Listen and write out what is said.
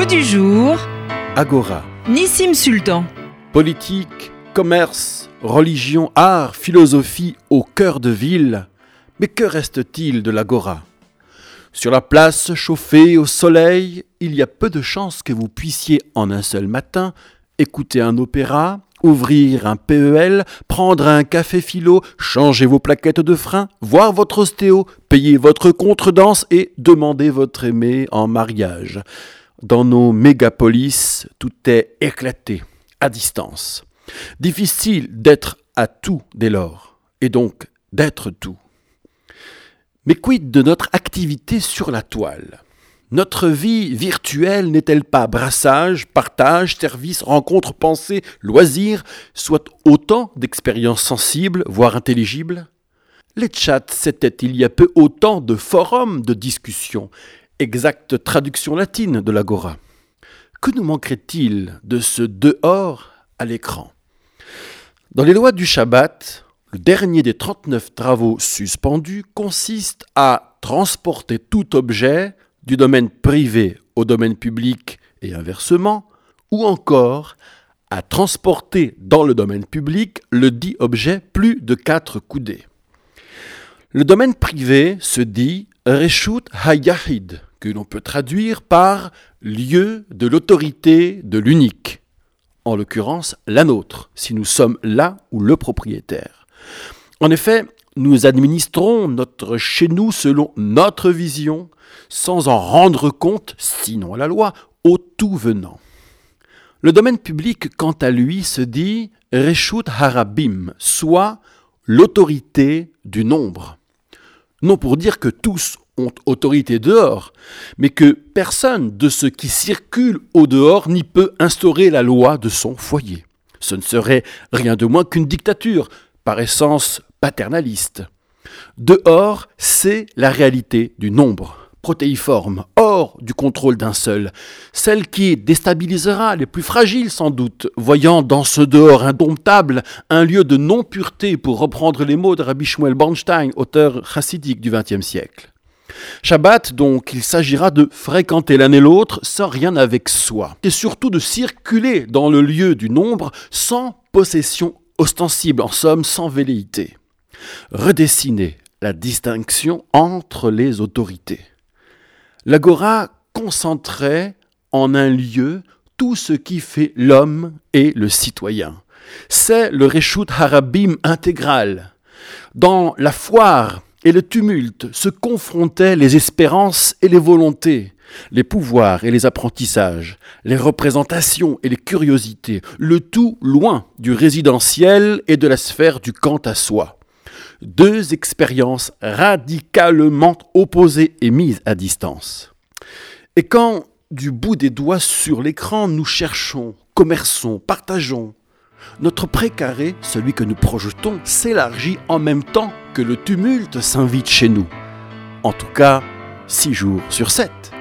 mot du jour Agora. Nissim Sultan. Politique, commerce, religion, art, philosophie au cœur de ville. Mais que reste-t-il de l'agora? Sur la place chauffée au soleil, il y a peu de chances que vous puissiez en un seul matin écouter un opéra, ouvrir un PEL, prendre un café philo, changer vos plaquettes de frein, voir votre ostéo, payer votre contredanse et demander votre aimé en mariage. Dans nos mégapolis, tout est éclaté, à distance. Difficile d'être à tout dès lors, et donc d'être tout. Mais quid de notre activité sur la toile? Notre vie virtuelle n'est-elle pas brassage, partage, service, rencontre, pensée, loisir, soit autant d'expériences sensibles, voire intelligibles? Les chats, c'était il y a peu autant de forums de discussion, exacte traduction latine de l'agora. Que nous manquerait-il de ce dehors à l'écran? Dans les lois du Shabbat, le dernier des 39 travaux suspendus consiste à transporter tout objet du domaine privé au domaine public et inversement, ou encore à transporter dans le domaine public le dit objet plus de quatre coudées. Le domaine privé se dit Reshut Hayahid, que l'on peut traduire par lieu de l'autorité de l'unique, en l'occurrence la nôtre, si nous sommes là ou le propriétaire. En effet, nous administrons notre chez nous selon notre vision, sans en rendre compte, sinon à la loi, au tout venant. Le domaine public, quant à lui, se dit Reshut Harabim, soit l'autorité du nombre. Non pour dire que tous autorité dehors, mais que personne de ce qui circule au dehors n'y peut instaurer la loi de son foyer. Ce ne serait rien de moins qu'une dictature, par essence paternaliste. Dehors, c'est la réalité du nombre protéiforme, hors du contrôle d'un seul, celle qui déstabilisera les plus fragiles sans doute, voyant dans ce dehors indomptable un lieu de non-pureté, pour reprendre les mots de Rabbi Shmuel Bornstein, auteur chassidique du XXe siècle. Shabbat, donc, il s'agira de fréquenter l'un et l'autre sans rien avec soi, et surtout de circuler dans le lieu du nombre sans possession ostensible, en somme sans velléité. Redessiner la distinction entre les autorités. L'agora concentrait en un lieu tout ce qui fait l'homme et le citoyen. C'est le Reshut Harabim intégral. Dans la foire et le tumulte se confrontaient les espérances et les volontés, les pouvoirs et les apprentissages, les représentations et les curiosités, le tout loin du résidentiel et de la sphère du quant à soi deux expériences radicalement opposées et mises à distance. Et quand, du bout des doigts sur l'écran, nous cherchons, commerçons, partageons, notre précaré, celui que nous projetons, s'élargit en même temps que le tumulte s'invite chez nous. En tout cas, six jours sur sept.